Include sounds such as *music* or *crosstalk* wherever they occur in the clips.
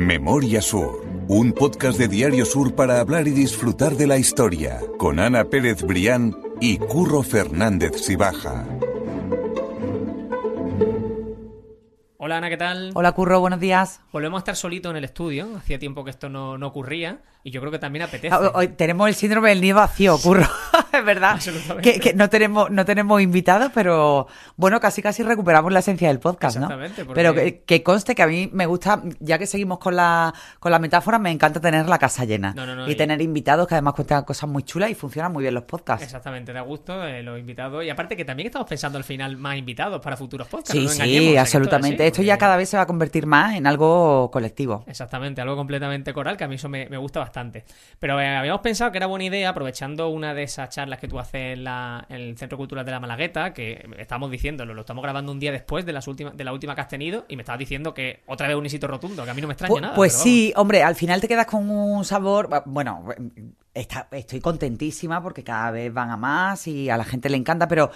Memoria Sur, un podcast de Diario Sur para hablar y disfrutar de la historia, con Ana Pérez Brián y Curro Fernández Sibaja. Hola Ana, ¿qué tal? Hola Curro, buenos días. Volvemos a estar solitos en el estudio. Hacía tiempo que esto no, no ocurría y yo creo que también apetece. Ah, Hoy tenemos el síndrome del nido vacío, Curro. *laughs* es verdad. Que, que no tenemos no tenemos invitados, pero bueno, casi casi recuperamos la esencia del podcast, ¿no? Porque- Pero que, que conste que a mí me gusta, ya que seguimos con la, con la metáfora, me encanta tener la casa llena. No, no, no, y y- tener invitados que además cuentan cosas muy chulas y funcionan muy bien los podcasts. Exactamente, da gusto eh, los invitados. Y aparte que también estamos pensando al final más invitados para futuros podcasts. Sí, sí, absolutamente. Esto ya cada vez se va a convertir más en algo colectivo. Exactamente, algo completamente coral, que a mí eso me, me gusta bastante. Pero eh, habíamos pensado que era buena idea, aprovechando una de esas charlas que tú haces en, la- en el Centro Cultural de la Malagueta, que estamos diciéndolo, lo estamos grabando un día después de, las últimas, de la última que has tenido, y me estabas diciendo que otra vez un éxito rotundo, que a mí no me extraña Pu- nada. Pues sí, hombre, al final te quedas con un sabor. Bueno, está- estoy contentísima porque cada vez van a más y a la gente le encanta, pero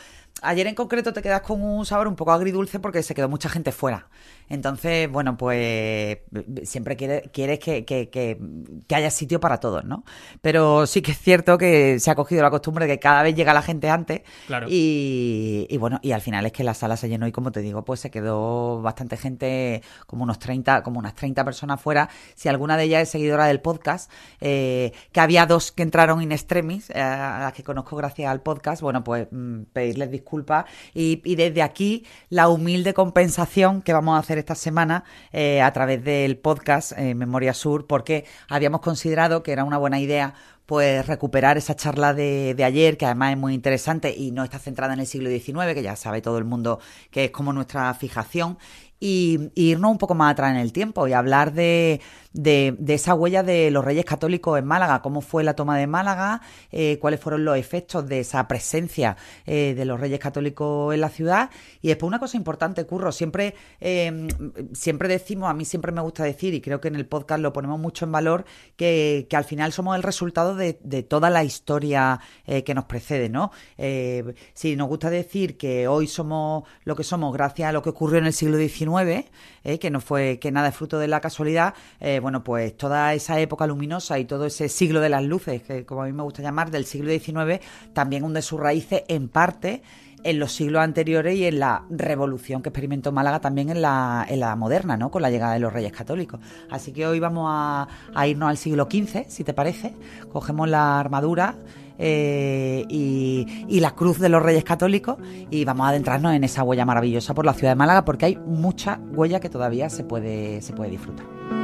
ayer en concreto te quedas con un sabor un poco agridulce porque se quedó mucha gente fuera. Entonces, bueno, pues siempre quiere- quieres que, que- que- que haya sitio para todos, ¿no? Pero sí que es cierto que se ha cogido la costumbre de que cada vez llega la gente antes Claro. y, y bueno, y al final es que la sala se llenó y como te digo, pues se quedó bastante gente, como unos 30, como unas 30 personas fuera. Si alguna de ellas es seguidora del podcast, eh, que había dos que entraron in extremis, eh, a las que conozco gracias al podcast, bueno, pues mm, pedirles disculpas y, desde aquí la humilde compensación que vamos a hacer esta semana eh, a través del podcast eh, Memoria Sur, porque habíamos considerado que era una buena idea pues recuperar esa charla de, de ayer, que además es muy interesante y no está centrada en el siglo XIX, que ya sabe todo el mundo que es como nuestra fijación, y, irnos un poco más atrás en el tiempo y hablar de, de, de esa huella de los reyes católicos en Málaga, cómo fue la toma de Málaga, eh, cuáles fueron los efectos de esa presencia eh, de los reyes católicos en la ciudad. Y después una cosa importante, Curro, siempre, eh, siempre decimos, a mí siempre me gusta decir, y creo que en el podcast lo ponemos mucho en valor, que, que al final somos el resultado de, de toda la historia eh, que nos precede, ¿no? Eh, si nos gusta decir que hoy somos lo que somos gracias a lo que ocurrió en el siglo XIX, eh, que no fue que nada es fruto de la casualidad, eh, bueno, pues toda esa época luminosa y todo ese siglo de las luces, que como a mí me gusta llamar, del siglo XIX, también hunde sus raíces en parte en los siglos anteriores y en la revolución que experimentó Málaga también en la, en la moderna, ¿no? Con la llegada de los Reyes Católicos. Así que hoy vamos a, a irnos al siglo XV, si te parece. Cogemos la armadura eh, y, y la cruz de los Reyes Católicos y vamos a adentrarnos en esa huella maravillosa por la ciudad de Málaga porque hay mucha huella que todavía se puede, se puede disfrutar.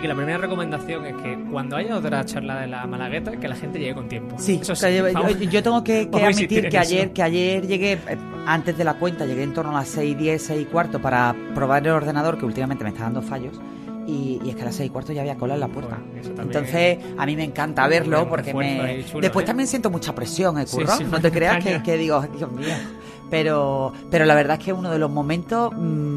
Así que la primera recomendación es que cuando haya otra charla de la Malagueta, que la gente llegue con tiempo. Sí, eso yo, tengo que, que admitir que eso. ayer, que ayer llegué, eh, antes de la cuenta, llegué en torno a las 6 y 10, 6 y cuarto para probar el ordenador que últimamente me está dando fallos. Y, y es que a las 6 y cuarto ya había cola en la puerta. Entonces, a mí me encanta verlo porque me... chulo, Después ¿eh? también siento mucha presión, ¿eh, Curro? sí, no te *laughs* creas que, digo, Dios mío. Pero, pero la verdad es que uno de los momentos mm,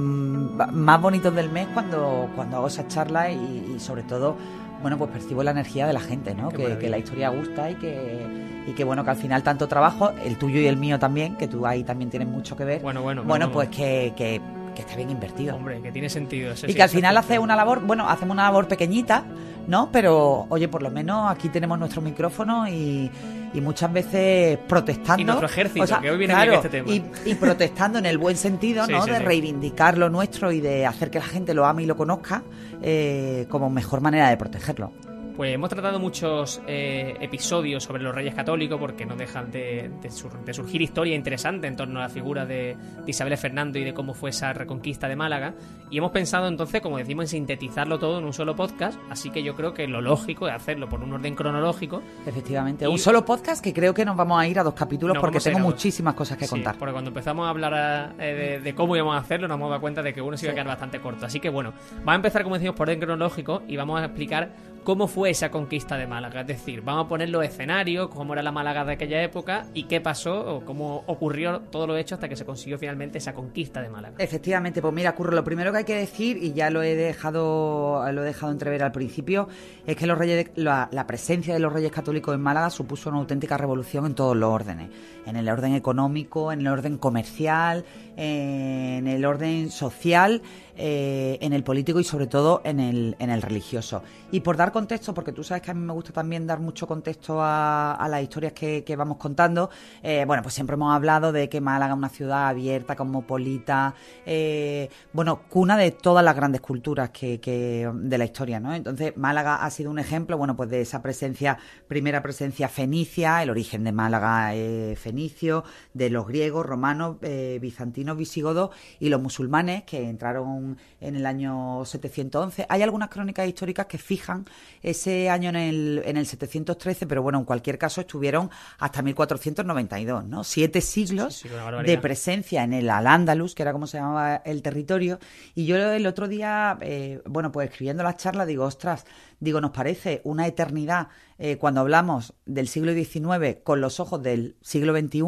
más bonitos del mes cuando, cuando hago esas charlas y, y sobre todo, bueno, pues percibo la energía de la gente, ¿no? Que, la historia gusta y que, y que, bueno, que al final tanto trabajo, el tuyo y el mío también, que tú ahí también tienes mucho que ver, Bueno, bueno, bueno, vamos. pues que, que, que está bien invertido. Hombre, que tiene sentido. eso Y sí, que al final hace una labor, bueno, hacemos una labor pequeñita, ¿no? Pero, oye, por lo menos aquí tenemos nuestro micrófono y, y muchas veces protestando. Y nuestro ejército, que hoy viene bien este tema. Y, y protestando en el buen sentido, ¿no? sí, de reivindicar lo nuestro y de hacer que la gente lo ame y lo conozca eh, como mejor manera de protegerlo. Pues hemos tratado muchos eh, episodios sobre los reyes católicos porque no dejan de, de sur- de surgir historia interesante en torno a la figura de, de Isabel Fernando y de cómo fue esa reconquista de Málaga. Y hemos pensado entonces, como decimos, en sintetizarlo todo en un solo podcast. Así que yo creo que lo lógico es hacerlo por un orden cronológico. Efectivamente. Y- Un solo podcast que creo que nos vamos a ir a dos capítulos porque tengo muchísimas cosas que Sí, contar. porque cuando empezamos a hablar a- eh, de, cómo íbamos a hacerlo, nos hemos dado cuenta de que uno se iba a quedar bastante corto. Así que bueno, vamos a empezar, como decimos, por orden cronológico y vamos a explicar cómo fue esa conquista de Málaga. Es decir, vamos a poner los escenarios, cómo era la Málaga de aquella época y qué pasó o cómo ocurrió todo lo hecho hasta que se consiguió finalmente esa conquista de Málaga. Efectivamente, pues mira, Curro, lo primero que hay que decir, y ya lo he dejado, lo he dejado entrever al principio, es que los reyes la, presencia de los reyes católicos en Málaga supuso una auténtica revolución en todos los órdenes. En el orden económico, en el orden comercial, en el orden social eh, en el político y sobre todo en el, en el religioso. Y por dar contexto, porque tú sabes que a mí me gusta también dar mucho contexto a, las historias que, vamos contando, eh, bueno, pues siempre hemos hablado de que Málaga es una ciudad abierta, cosmopolita, eh, bueno, cuna de todas las grandes culturas que, que, de la historia, ¿no? Entonces, Málaga ha sido un ejemplo, bueno, pues de esa presencia, primera presencia fenicia, el origen de Málaga es fenicio, de los griegos, romanos, bizantinos, visigodos y los musulmanes que entraron en el año 711. Hay algunas crónicas históricas que fijan ese año en el, en el 713, pero bueno, en cualquier caso estuvieron hasta 1492, ¿no? Siete siglos de presencia en el Al-Ándalus, que era como se llamaba el territorio. Y yo el otro día, eh, bueno, pues escribiendo la charla, digo, ostras, digo, nos parece una eternidad eh, cuando hablamos del siglo XIX con los ojos del siglo XXI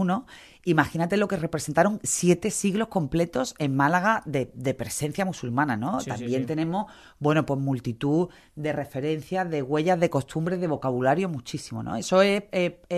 imagínate lo que representaron siete siglos completos en Málaga de, presencia musulmana, ¿no? También tenemos, bueno, pues multitud de referencias, de huellas, de costumbres, de vocabulario, muchísimo, ¿no? Eso es,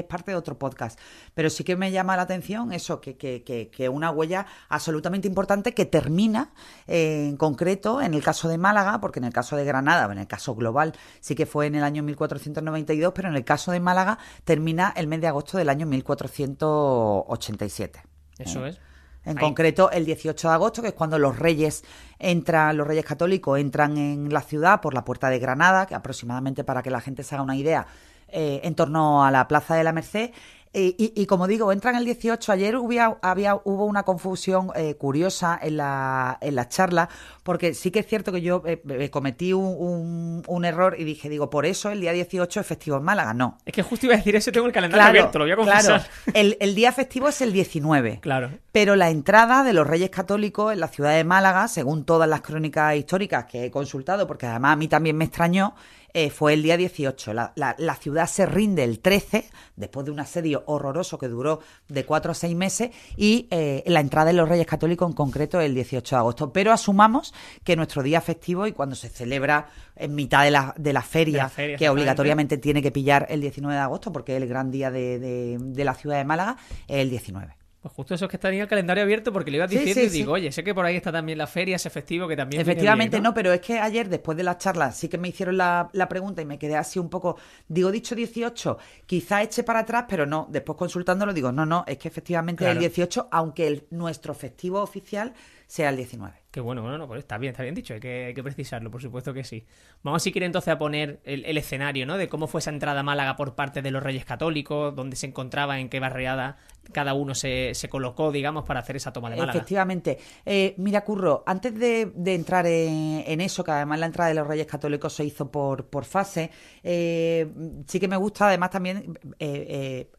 parte de otro podcast. Pero sí que me llama la atención eso, que, que, que, una huella absolutamente importante que termina eh, en concreto en el caso de Málaga, porque en el caso de Granada, en el caso global, sí que fue en el año 1492, pero en el caso de Málaga termina el mes de agosto del año 1480. Eso ¿eh? es. En concreto, el 18 de agosto, que es cuando los reyes entran, los reyes católicos entran en la ciudad por la puerta de Granada, que aproximadamente para que la gente se haga una idea, eh, en torno a la Plaza de la Merced, y, como digo, entran el 18. Ayer había, hubo una confusión eh, curiosa en la, en la charla, porque sí que es cierto que yo eh, eh, cometí un, un, error y dije, digo, por eso el día 18 es festivo en Málaga. No. Es que justo iba a decir eso, tengo el calendario abierto, lo voy a confesar. Claro, el, el, día festivo es el 19. Claro. Pero la entrada de los Reyes Católicos en la ciudad de Málaga, según todas las crónicas históricas que he consultado, porque además a mí también me extrañó, eh, fue el día 18. La, la, ciudad se rinde el 13, después de un asedio horroroso que duró de 4 a 6 meses, y eh, la entrada de los Reyes Católicos en concreto el 18 de agosto. Pero asumamos que nuestro día festivo y cuando se celebra en mitad de la, de la feria, que obligatoriamente tiene que pillar el 19 de agosto, porque es el gran día de, de la ciudad de Málaga, es el 19. Pues justo eso es que tenía el calendario abierto porque le iba diciendo y digo, oye, sé que por ahí está también la feria, ese festivo que también. Efectivamente, ¿no? pero es que ayer, después de la charla, sí que me hicieron la, pregunta y me quedé así un poco. Digo, dicho 18, quizá eche para atrás, pero no. Después consultándolo, digo, no, no, es que efectivamente es el 18, aunque el, nuestro festivo oficial sea el 19. Qué bueno, bueno, no, pues está bien, está bien dicho, hay que, precisarlo, por supuesto que sí. Vamos si quiere entonces a poner el, escenario, ¿no? De cómo fue esa entrada a Málaga por parte de los Reyes Católicos, dónde se encontraba, en qué barriada cada uno se, colocó, digamos, para hacer esa toma de Málaga. Efectivamente. Eh, mira, Curro, antes de, entrar en, eso, que además la entrada de los Reyes Católicos se hizo por, por fase, eh, sí que me gusta además también eh,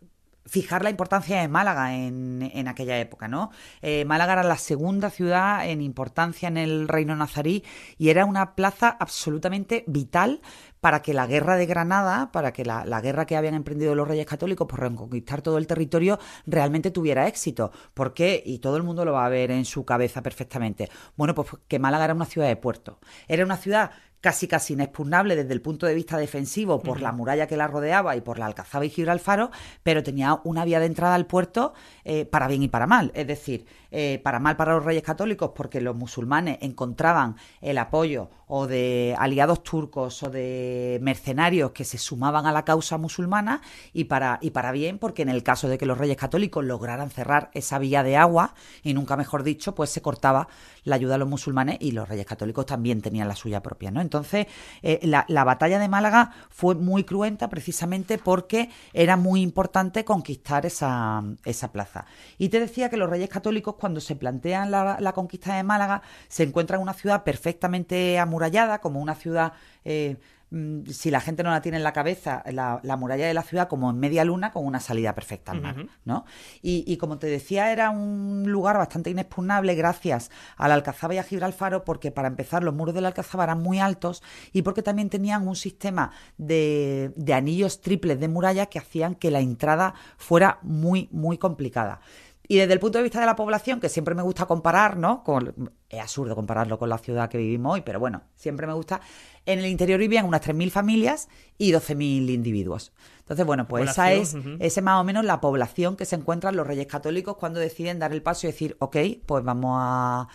fijar la importancia de Málaga en, en aquella época, ¿no? Eh, Málaga era la segunda ciudad en importancia en el reino nazarí y era una plaza absolutamente vital para que la guerra de Granada, para que la, la, guerra que habían emprendido los reyes católicos por reconquistar todo el territorio realmente tuviera éxito. ¿Por qué? Y todo el mundo lo va a ver en su cabeza perfectamente. Bueno, pues que Málaga era una ciudad de puerto. Era una ciudad casi casi inexpugnable desde el punto de vista defensivo por la muralla que la rodeaba y por la Alcazaba y Gibralfaro, pero tenía una vía de entrada al puerto eh, para bien y para mal. Es decir, eh, para mal para los reyes católicos porque los musulmanes encontraban el apoyo o de aliados turcos o de mercenarios que se sumaban a la causa musulmana y para, y para bien porque en el caso de que los reyes católicos lograran cerrar esa vía de agua y nunca mejor dicho pues se cortaba la ayuda a los musulmanes y los reyes católicos también tenían la suya propia ¿no? Entonces eh, la, la batalla de Málaga fue muy cruenta precisamente porque era muy importante conquistar esa, esa plaza. Y te decía que los reyes católicos cuando se plantean la, conquista de Málaga, se encuentra en una ciudad perfectamente amurallada, como una ciudad, eh, si la gente no la tiene en la cabeza, la, la muralla de la ciudad como en media luna con una salida perfecta al mar. ¿no? Y, y como te decía, era un lugar bastante inexpugnable gracias a la Alcazaba y a Gibralfaro, porque para empezar los muros de la Alcazaba eran muy altos y porque también tenían un sistema de, de anillos triples de muralla que hacían que la entrada fuera muy, muy complicada. Y desde el punto de vista de la población, que siempre me gusta comparar, ¿no? Con- es absurdo compararlo con la ciudad que vivimos hoy, pero bueno, siempre me gusta. En el interior vivían unas 3.000 familias y 12.000 individuos. Entonces, bueno, pues esa es, Población, ujú. esa es más o menos la población que se encuentran los reyes católicos cuando deciden dar el paso y decir, ok, pues vamos a,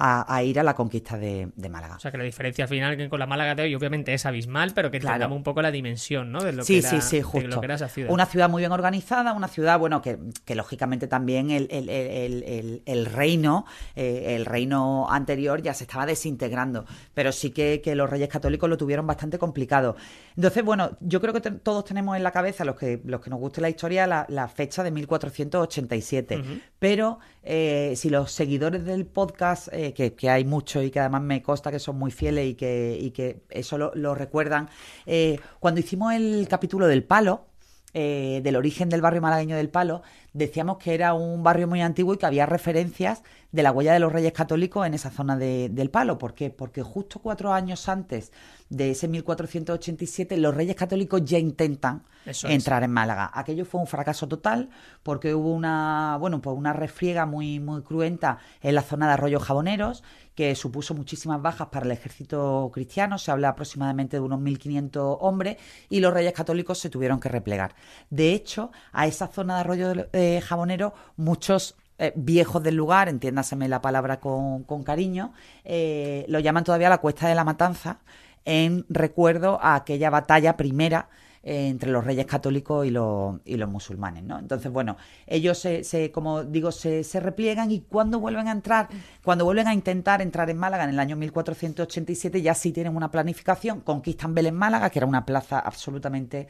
a- a ir a la conquista de, de Málaga. O sea, que la diferencia al final que con la Málaga de hoy obviamente es abismal, pero que Claro. un poco la dimensión, ¿no? De lo sí, que era, sí, sí, de justo. lo que era esa ciudad. Una ciudad muy bien organizada, una ciudad, bueno, que, que lógicamente también el, el- el- el- el- el reino, eh, el reino anterior ya se estaba desintegrando, pero sí que, que los reyes católicos lo tuvieron bastante complicado. Entonces, bueno, yo creo que te- todos tenemos en la cabeza, los que, los que nos guste la historia, la, la fecha de 1487. Ujú. Pero eh, si los seguidores del podcast, eh, que, hay muchos y que además me consta que son muy fieles y que, eso lo, lo recuerdan, eh, cuando hicimos el capítulo del palo, eh, del origen del barrio malagueño del Palo, decíamos que era un barrio muy antiguo y que había referencias de la huella de los reyes católicos en esa zona de- del Palo. ¿Por qué? Porque justo cuatro años antes de ese 1487 los reyes católicos ya intentan Eso es. entrar en Málaga. Aquello fue un fracaso total porque hubo una, bueno, pues una refriega muy, muy cruenta en la zona de Arroyo Jaboneros que supuso muchísimas bajas para el ejército cristiano, se habla aproximadamente de unos 1.500 hombres, y los reyes católicos se tuvieron que replegar. De hecho, a esa zona de Arroyo eh, Jabonero, muchos eh, viejos del lugar, entiéndaseme la palabra con, con cariño, eh, lo llaman todavía la Cuesta de la Matanza, en recuerdo a aquella batalla primera eh, entre los reyes católicos y los, y los musulmanes, ¿no? Entonces, bueno, ellos se, se como digo, se, se repliegan y cuando vuelven a entrar, cuando vuelven a intentar entrar en Málaga en el año 1487, ya sí tienen una planificación, conquistan Belén Málaga, que era una plaza absolutamente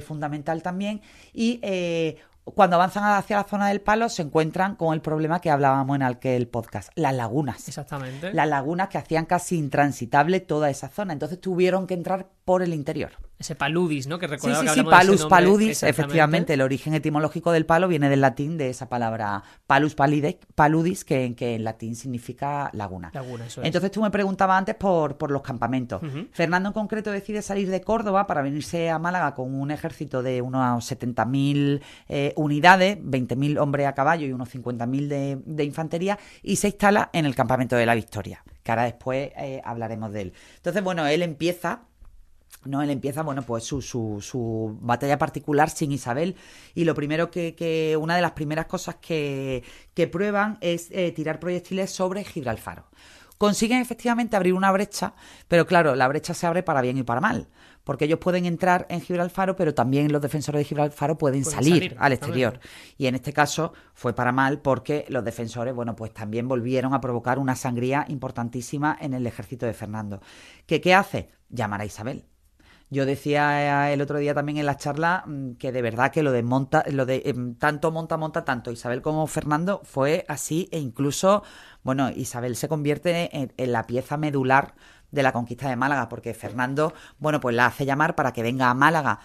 fundamental también, y cuando avanzan hacia la zona del palo se encuentran con el problema que hablábamos en aquel podcast, las lagunas. Exactamente. Las lagunas que hacían casi intransitable toda esa zona. Entonces tuvieron que entrar por el interior. Ese paludis, ¿no? Que Sí, recordaba sí, que sí, de ese palus paludis, efectivamente, el origen etimológico del palo viene del latín de esa palabra palus palide- paludis, que, que en latín significa laguna. Laguna, eso es. Entonces tú me preguntabas antes por, por los campamentos. Fernando en concreto decide salir de Córdoba para venirse a Málaga con un ejército de unos 70.000 eh, unidades, 20.000 hombres a caballo y unos 50.000 de, de infantería y se instala en el campamento de la Victoria, que ahora después eh, hablaremos de él. Entonces, bueno, él empieza no, él empieza, bueno, pues su, su, su batalla particular sin Isabel. Y lo primero que, que una de las primeras cosas que, que prueban es eh, tirar proyectiles sobre Gibralfaro. Consiguen efectivamente abrir una brecha, pero claro, la brecha se abre para bien y para mal. Porque ellos pueden entrar en Gibralfaro, pero también los defensores de Gibralfaro pueden, Pueden salir, salir, al exterior. Y en este caso fue para mal porque los defensores, bueno, pues también volvieron a provocar una sangría importantísima en el ejército de Fernando. ¿Que, ¿Qué hace? Llamar a Isabel. Yo decía eh, el otro día también en la charla mm, que de verdad que lo de monta, lo de em, tanto monta, monta, tanto Isabel como Fernando fue así e incluso, bueno, Isabel se convierte en, la pieza medular de la conquista de Málaga, porque Fernando, bueno, pues la hace llamar para que venga a Málaga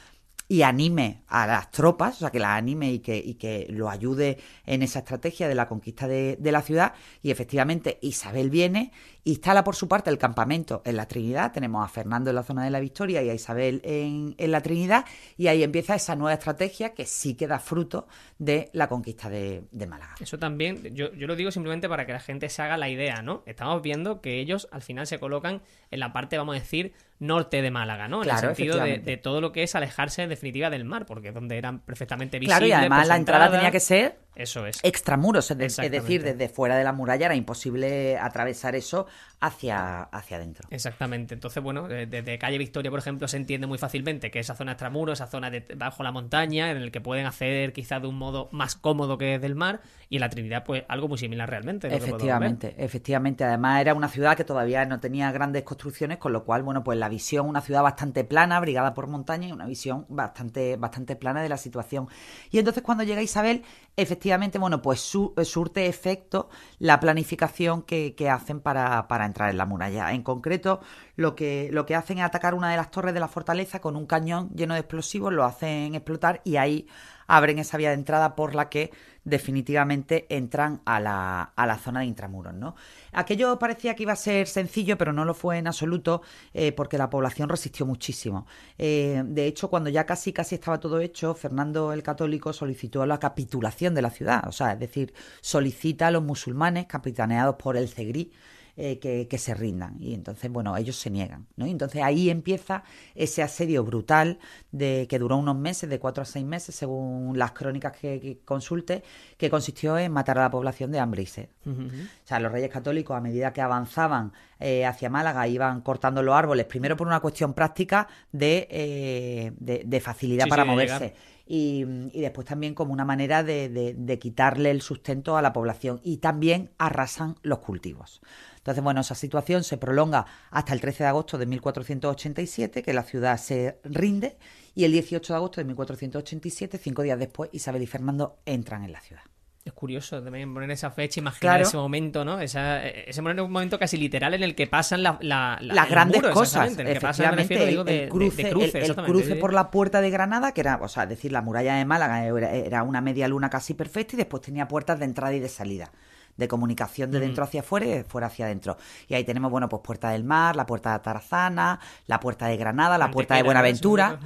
y anime a las tropas, o sea, que las anime y que, y que lo ayude en esa estrategia de la conquista de, de la ciudad. Y efectivamente Isabel viene, instala por su parte el campamento en la Trinidad, tenemos a Fernando en la zona de la Victoria y a Isabel en, en la Trinidad, y ahí empieza esa nueva estrategia que sí que da fruto de la conquista de, de Málaga. Eso también, yo, yo lo digo simplemente para que la gente se haga la idea, ¿no? Estamos viendo que ellos al final se colocan en la parte, vamos a decir, norte de Málaga, ¿no? En el sentido de, de todo lo que es alejarse en definitiva del mar, porque es donde eran perfectamente visibles. Claro, y además la entrada tenía que ser Eso es. extramuros, es, decir, desde fuera de la muralla era imposible atravesar eso hacia, hacia adentro. Exactamente. Entonces, bueno, desde calle Victoria, por ejemplo, se entiende muy fácilmente que esa zona extramuro, esa zona de bajo la montaña, en el que pueden acceder quizás de un modo más cómodo que desde el mar, y en la Trinidad, pues algo muy similar realmente. Efectivamente, efectivamente. Además era una ciudad que todavía no tenía grandes construcciones, con lo cual, bueno, pues la visión, una ciudad bastante plana, brigada por montaña y una visión bastante, bastante plana de la situación. Y entonces cuando llega Isabel, efectivamente, bueno, pues su- surte efecto la planificación que, que hacen para, para entrar en la muralla. En concreto, lo que, lo que hacen es atacar una de las torres de la fortaleza con un cañón lleno de explosivos, lo hacen explotar y ahí abren esa vía de entrada por la que definitivamente entran a la, a la zona de intramuros. ¿no? Aquello parecía que iba a ser sencillo, pero no lo fue en absoluto eh, porque la población resistió muchísimo. Eh, de hecho, cuando ya casi casi estaba todo hecho, Fernando el Católico solicitó la capitulación de la ciudad, o sea, es decir, solicita a los musulmanes capitaneados por el Cegrí eh, que, se rindan. Y entonces, bueno, ellos se niegan. ¿no? Y entonces ahí empieza ese asedio brutal de que duró unos meses, de cuatro a seis meses, según las crónicas que, consulte, que consistió en matar a la población de hambre y sed. O sea, los reyes católicos, a medida que avanzaban eh, hacia Málaga, iban cortando los árboles, primero por una cuestión práctica de, eh, de, facilidad para moverse. Y, después también como una manera de, de, quitarle el sustento a la población y también arrasan los cultivos. Entonces, bueno, esa situación se prolonga hasta el 13 de agosto de 1487, que la ciudad se rinde, y el 18 de agosto de 1487, cinco días después, Isabel y Fernando entran en la ciudad. Es curioso también poner esa fecha, imaginar ese momento, ¿no? Esa, ese momento casi literal en el que pasan las grandes cosas. Efectivamente, el, cruce, el, cruce por la puerta de Granada, que era, o sea, es decir, la muralla de Málaga era una media luna casi perfecta y después tenía puertas de entrada y de salida de comunicación de dentro hacia afuera y de fuera hacia adentro. Y ahí tenemos, bueno, pues Puerta del Mar, la Puerta de Tarazana, la Puerta de Granada, la Puerta de Buenaventura.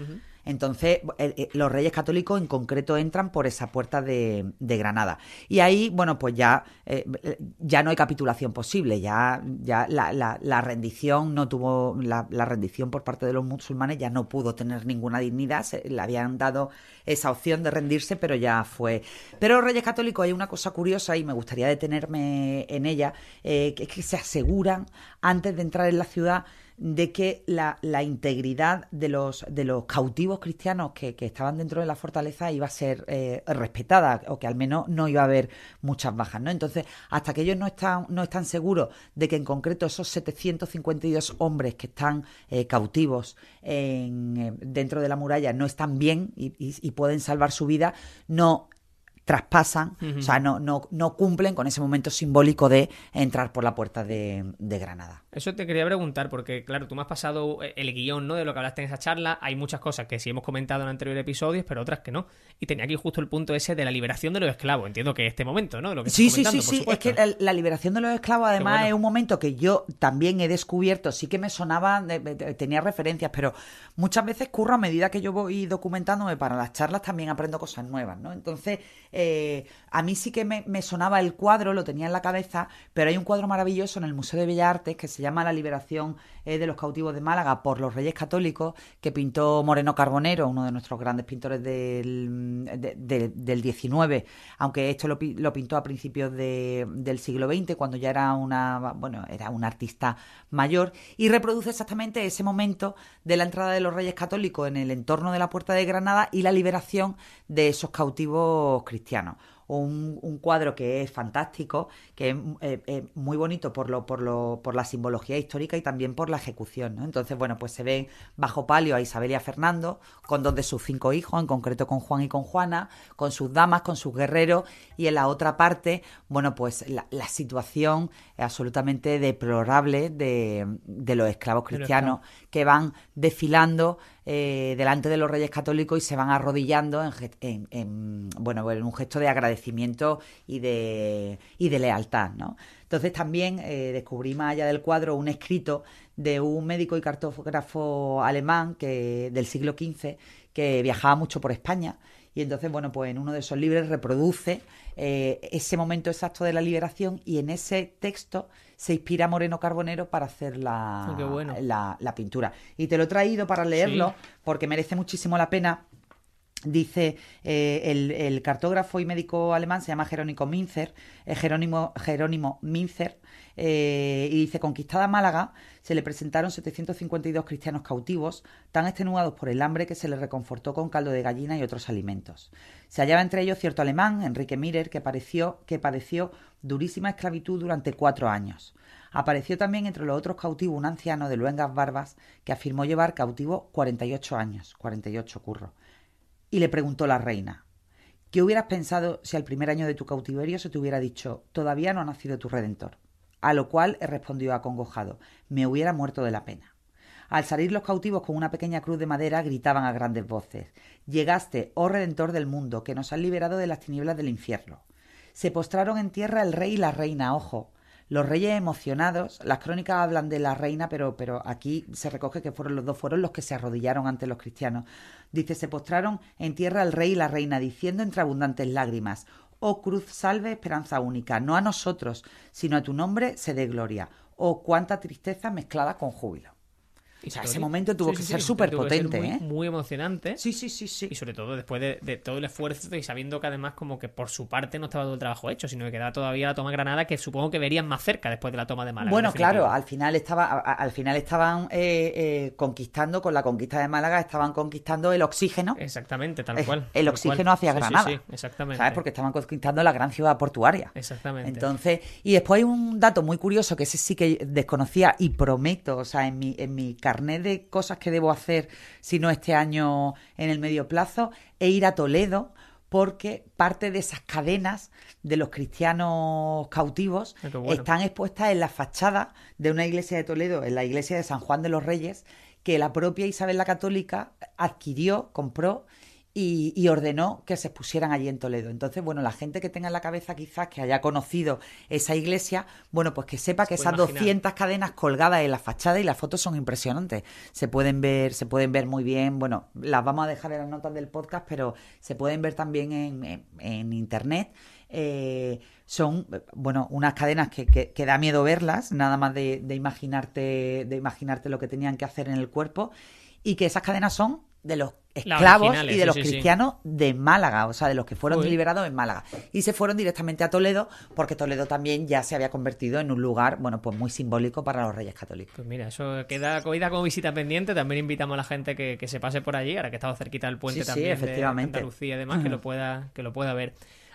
Entonces, eh, los reyes católicos en concreto entran por esa puerta de, Granada. Y ahí, bueno, pues ya, eh, ya no hay capitulación posible, ya, ya la, rendición no tuvo, la, rendición por parte de los musulmanes ya no pudo tener ninguna dignidad, se, le habían dado esa opción de rendirse, pero ya fue. Pero los reyes católicos hay una cosa curiosa y me gustaría detenerme en ella, eh, que es que se aseguran antes de entrar en la ciudad de que la, integridad de los, de los cautivos cristianos que, estaban dentro de la fortaleza iba a ser eh, respetada o que al menos no iba a haber muchas bajas. ¿no? Entonces, hasta que ellos no están, no están seguros de que en concreto esos 752 hombres que están eh, cautivos en, eh, dentro de la muralla no están bien y pueden salvar su vida, no traspasan, o sea, no, no, no, cumplen con ese momento simbólico de entrar por la puerta de, Granada. Eso te quería preguntar, porque claro, tú me has pasado el guion ¿no? de lo que hablaste en esa charla, hay muchas cosas que sí hemos comentado en anteriores episodios, pero otras que no. Y tenía aquí justo el punto ese de la liberación de los esclavos, entiendo que este momento, ¿no? lo que sí, sí, sí, sí, es que la, liberación de los esclavos además es un momento que yo también he descubierto, sí que me sonaba, tenía referencias, pero muchas veces curro a medida que yo voy documentándome para las charlas también aprendo cosas nuevas, ¿no? Entonces, eh, a mí sí que me, sonaba el cuadro, lo tenía en la cabeza, pero hay un cuadro maravilloso en el Museo de Bellas Artes que se llama La liberación eh, de los cautivos de Málaga por los Reyes Católicos, que pintó Moreno Carbonero, uno de nuestros grandes pintores del, del 19, aunque esto lo, pintó a principios del siglo XX, cuando ya era una, bueno, era un artista mayor, y reproduce exactamente ese momento de la entrada de los Reyes Católicos en el entorno de la Puerta de Granada y la liberación de esos cautivos cristianos un, cuadro que es fantástico, que es eh, eh, muy bonito por, lo, por, lo, por la simbología histórica y también por la ejecución. Entonces, bueno, pues se ven bajo palio a Isabel y a Fernando, con dos de sus cinco hijos, en concreto con Juan y con Juana, con sus damas, con sus guerreros, y en la otra parte, bueno, pues la, situación absolutamente deplorable de, de los esclavos cristianos que van desfilando eh, delante de los reyes católicos y se van arrodillando en, bueno, en un gesto de agradecimiento y de, y de lealtad, ¿no? Entonces también eh, descubrí más allá del cuadro un escrito de un médico y cartógrafo alemán que, del siglo XV que viajaba mucho por España y entonces, bueno, pues en uno de esos libros reproduce eh, ese momento exacto de la liberación y en ese texto se inspira Moreno Carbonero para hacer la, la, pintura. Y te lo he traído para leerlo porque merece muchísimo la pena Dice eh, el, cartógrafo y médico alemán, se llama Jerónimo Minzer, eh, Jerónimo, Minzer, eh, y dice, conquistada Málaga, se le presentaron 752 cristianos cautivos, tan extenuados por el hambre que se les reconfortó con caldo de gallina y otros alimentos. Se hallaba entre ellos cierto alemán, Enrique Mirer, que, que padeció durísima esclavitud durante cuatro años. Apareció también entre los otros cautivos un anciano de luengas barbas que afirmó llevar cautivo 48 años, 48 curros y le preguntó la reina, ¿qué hubieras pensado si al primer año de tu cautiverio se te hubiera dicho, todavía no ha nacido tu redentor? a lo cual respondió acongojado, me hubiera muerto de la pena. Al salir los cautivos con una pequeña cruz de madera gritaban a grandes voces Llegaste, oh Redentor del mundo, que nos has liberado de las tinieblas del infierno. Se postraron en tierra el rey y la reina, ojo. Los reyes emocionados, las crónicas hablan de la reina, pero, pero aquí se recoge que fueron los dos, fueron los que se arrodillaron ante los cristianos. Dice, se postraron en tierra el rey y la reina, diciendo entre abundantes lágrimas, Oh cruz salve, esperanza única, no a nosotros, sino a tu nombre se dé gloria. Oh cuánta tristeza mezclada con júbilo. O sea, ese momento tuvo que ser súper potente, muy, ¿eh? Muy emocionante. Sí, sí, sí, sí. Y sobre todo después de, todo el esfuerzo y sabiendo que además como que por su parte no estaba todo el trabajo hecho, sino que quedaba todavía la toma de Granada, que supongo que verían más cerca después de la toma de Málaga. Bueno, claro, al final estaba, al final estaban eh, eh, conquistando, con la conquista de Málaga, estaban conquistando el oxígeno. Exactamente, tal cual. El oxígeno hacia Granada. Sí, sí, exactamente. ¿Sabes? Porque estaban conquistando la gran ciudad portuaria. Exactamente. Entonces, y después hay un dato muy curioso que ese sí que desconocía y prometo, o sea, en mi, en mi carnet de cosas que debo hacer, si no este año en el medio plazo, e ir a Toledo porque parte de esas cadenas de los cristianos cautivos están expuestas en la fachada de una iglesia de Toledo, en la iglesia de San Juan de los Reyes, que la propia Isabel la Católica adquirió, compró y, ordenó que se pusieran allí en Toledo. Entonces, bueno, la gente que tenga en la cabeza quizás que haya conocido esa iglesia, bueno, pues que sepa que esas 200 cadenas colgadas en la fachada y las fotos son impresionantes. Se pueden ver, se pueden ver muy bien, bueno, las vamos a dejar en las notas del podcast, pero se pueden ver también en, internet. Eh, son, bueno, unas cadenas que, que, da miedo verlas, nada más de, de, imaginarte, de imaginarte lo que tenían que hacer en el cuerpo, y que esas cadenas son de los esclavos y de los cristianos de Málaga, o sea, de los que fueron liberados en Málaga. Y se fueron directamente a Toledo, porque Toledo también ya se había convertido en un lugar, bueno, pues muy simbólico para los reyes católicos. Pues mira, eso queda cogida como visita pendiente. También invitamos a la gente que, se pase por allí, ahora que estamos cerquita del puente también efectivamente. de Andalucía y demás, que lo pueda, que lo pueda ver.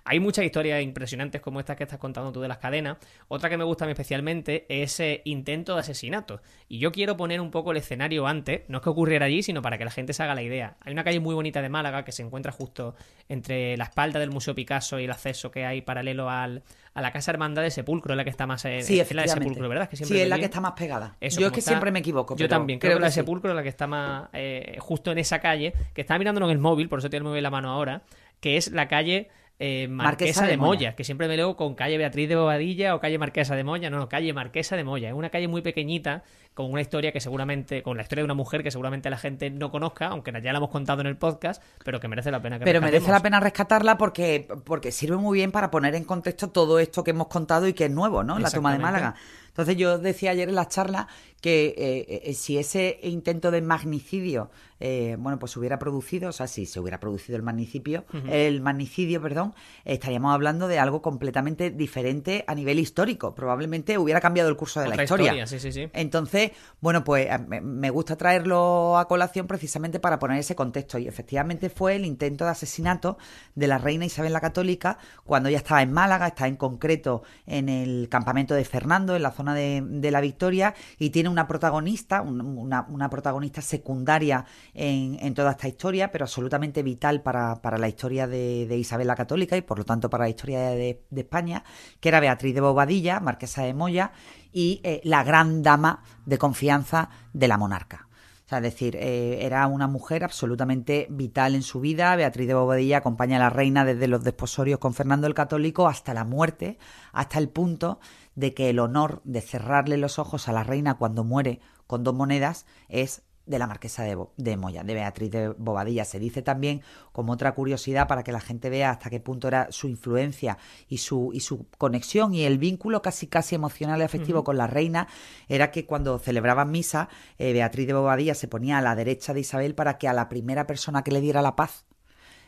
Hay muchas historias impresionantes como estas que estás contando tú de las cadenas. Otra que me gusta a mí especialmente es ese intento de asesinato. Y yo quiero poner un poco el escenario antes, no es que ocurriera allí, sino para que la gente se haga la idea. Hay una calle muy bonita de Málaga que se encuentra justo entre la espalda del Museo Picasso y el acceso que hay paralelo al, a la Casa Hermandad de Sepulcro, la que está más. Eh, sí, es la de Sepulcro, ¿verdad? Que sí, es la que está más pegada. yo es que siempre me equivoco. Yo también, creo, que, la de Sepulcro es la que está más. Eh, justo en esa calle, que estaba mirándolo en el móvil, por eso tiene el móvil en la mano ahora, que es la calle eh, Marquesa, de, Moya, que siempre me leo con calle Beatriz de Bobadilla o calle Marquesa de Moya, no, no, calle Marquesa de Moya, es una calle muy pequeñita con una historia que seguramente, con la historia de una mujer que seguramente la gente no conozca, aunque ya la hemos contado en el podcast, pero que merece la pena que Pero merece la pena rescatarla porque, porque sirve muy bien para poner en contexto todo esto que hemos contado y que es nuevo, ¿no? La toma de Málaga. Entonces yo decía ayer en la charla que eh, eh, si ese intento de magnicidio, eh, bueno, pues se hubiera producido, o sea, si se hubiera producido el magnicidio, el magnicidio, perdón, estaríamos hablando de algo completamente diferente a nivel histórico. Probablemente hubiera cambiado el curso de la historia. Sí, sí, sí. Entonces, bueno, pues me gusta traerlo a colación precisamente para poner ese contexto. Y efectivamente fue el intento de asesinato de la reina Isabel la Católica cuando ella estaba en Málaga, está en concreto en el campamento de Fernando, en la zona de, la victoria y tiene una protagonista, una, protagonista secundaria en, toda esta historia, pero absolutamente vital para, la historia de, Isabel la Católica y por lo tanto para la historia de, España, que era Beatriz de Bobadilla, marquesa de Moya, y eh, la gran dama de confianza de la monarca. O sea, es decir, eh, era una mujer absolutamente vital en su vida. Beatriz de Bobadilla acompaña a la reina desde los desposorios con Fernando el Católico hasta la muerte, hasta el punto de que el honor de cerrarle los ojos a la reina cuando muere con dos monedas es de la marquesa de, Moya, de Beatriz de Bobadilla. Se dice también, como otra curiosidad, para que la gente vea hasta qué punto era su influencia y su, y su conexión y el vínculo casi casi emocional y afectivo con la reina, era que cuando celebraban misa, eh, Beatriz de Bobadilla se ponía a la derecha de Isabel para que a la primera persona que le diera la paz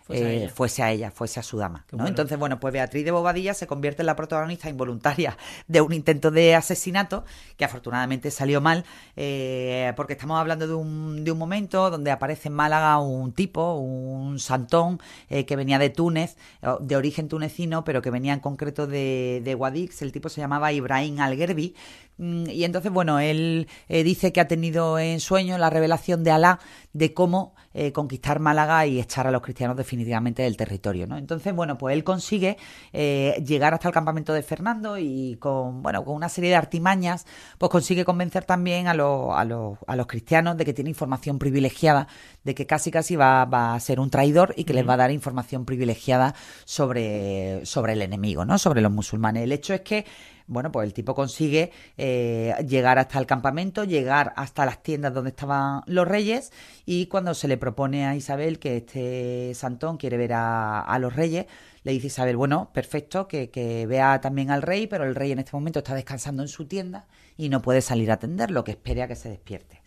eh, fuese, a ella. fuese a su dama. ¿no? Entonces, bueno, pues Beatriz de Bobadilla se convierte en la protagonista involuntaria de un intento de asesinato que afortunadamente salió mal, eh, porque estamos hablando de un, de un momento donde aparece en Málaga un tipo, un santón, eh, que venía de Túnez, de origen tunecino, pero que venía en concreto de, de Guadix. El tipo se llamaba Ibrahim Algerbi y entonces, bueno, él eh, dice que ha tenido en sueño la revelación de Alá de cómo eh, conquistar Málaga y echar a los cristianos definitivamente del territorio, ¿no? Entonces, bueno, pues él consigue eh, llegar hasta el campamento de Fernando y con, bueno, con una serie de artimañas, pues consigue convencer también a, los, a, los, a los cristianos de que tiene información privilegiada, de que casi casi va, va a ser un traidor y que les va a dar información privilegiada sobre, sobre el enemigo, ¿no? Sobre los musulmanes. El hecho es que bueno, pues el tipo consigue eh, llegar hasta el campamento, llegar hasta las tiendas donde estaban los reyes y cuando se le propone a Isabel que este Santón quiere ver a, los reyes, le dice Isabel, bueno, perfecto, que, que, vea también al rey, pero el rey en este momento está descansando en su tienda y no puede salir a atenderlo, que espere a que se despierte.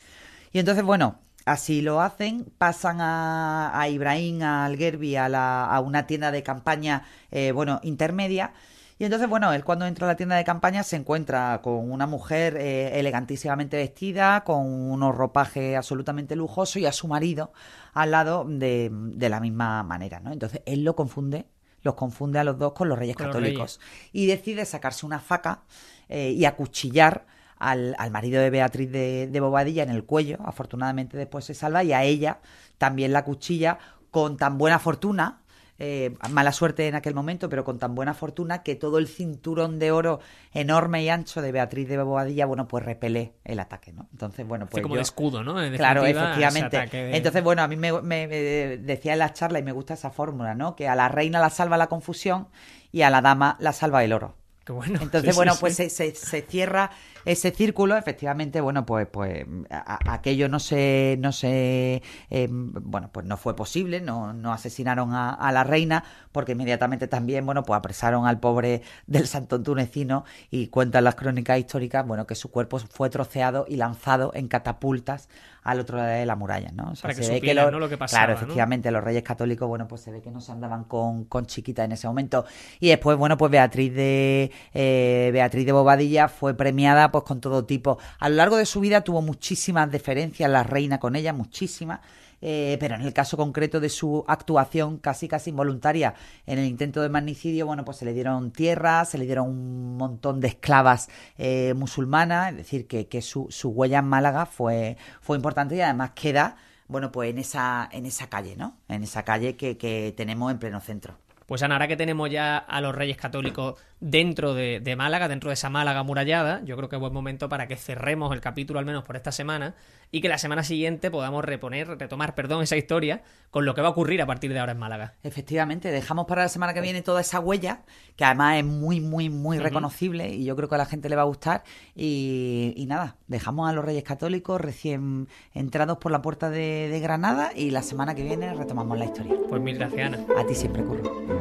Y entonces, bueno, Así lo hacen, pasan a, a Ibrahim, a Algerbi, a, la, a una tienda de campaña, eh, bueno, intermedia, y entonces, bueno, él cuando entra a la tienda de campaña se encuentra con una mujer eh, elegantísimamente vestida, con unos ropajes absolutamente lujosos y a su marido al lado de, de la misma manera, ¿no? Entonces él lo confunde los confunde a los dos con los reyes católicos. Y decide sacarse una faca eh, y acuchillar al, al, marido de Beatriz de, de, Bobadilla en el cuello. Afortunadamente después se salva y a ella también la cuchilla con tan buena fortuna eh, mala suerte en aquel momento, pero con tan buena fortuna que todo el cinturón de oro enorme y ancho de Beatriz de Bobadilla, bueno, pues repele el ataque, ¿no? Entonces, bueno, pues. como de escudo, ¿no? claro, efectivamente. Entonces, bueno, a mí me, decía en la charla y me gusta esa fórmula, ¿no? Que a la reina la salva la confusión y a la dama la salva el oro. Qué bueno. Entonces, bueno, pues Se, se, se cierra ese círculo, efectivamente, bueno, pues, pues aquello no se, no se, eh, bueno, pues no fue posible, no, no asesinaron a, la reina, porque inmediatamente también, bueno, pues apresaron al pobre del santo tunecino y cuentan las crónicas históricas, bueno, que su cuerpo fue troceado y lanzado en catapultas al otro lado de la muralla, ¿no? Para que se ve que lo, que pasaba, Claro, efectivamente, los reyes católicos, bueno, pues se ve que no se andaban con, con chiquita en ese momento. Y después, bueno, pues Beatriz de eh, Beatriz de Bobadilla fue premiada pues con todo tipo. A lo largo de su vida tuvo muchísimas deferencias la reina con ella, muchísimas. Eh, pero en el caso concreto de su actuación casi casi involuntaria en el intento de magnicidio, bueno, pues se le dieron tierras, se le dieron un montón de esclavas eh, musulmanas, es decir, que, que su, su, huella en Málaga fue, fue importante y además queda, bueno, pues en esa, en esa calle, ¿no? En esa calle que, que tenemos en pleno centro. Pues Ana, ahora que tenemos ya a los Reyes Católicos dentro de, Málaga, dentro de esa Málaga murallada, yo creo que es buen momento para que cerremos el capítulo al menos por esta semana y que la semana siguiente podamos reponer, retomar, perdón, esa historia con lo que va a ocurrir a partir de ahora en Málaga. Efectivamente, dejamos para la semana que viene toda esa huella, que además es muy, muy, muy reconocible y yo creo que a la gente le va a gustar. Y, nada, dejamos a los Reyes Católicos recién entrados por la puerta de, de Granada y la semana que viene retomamos la historia. Pues mil gracias, Ana. A ti siempre, Curro.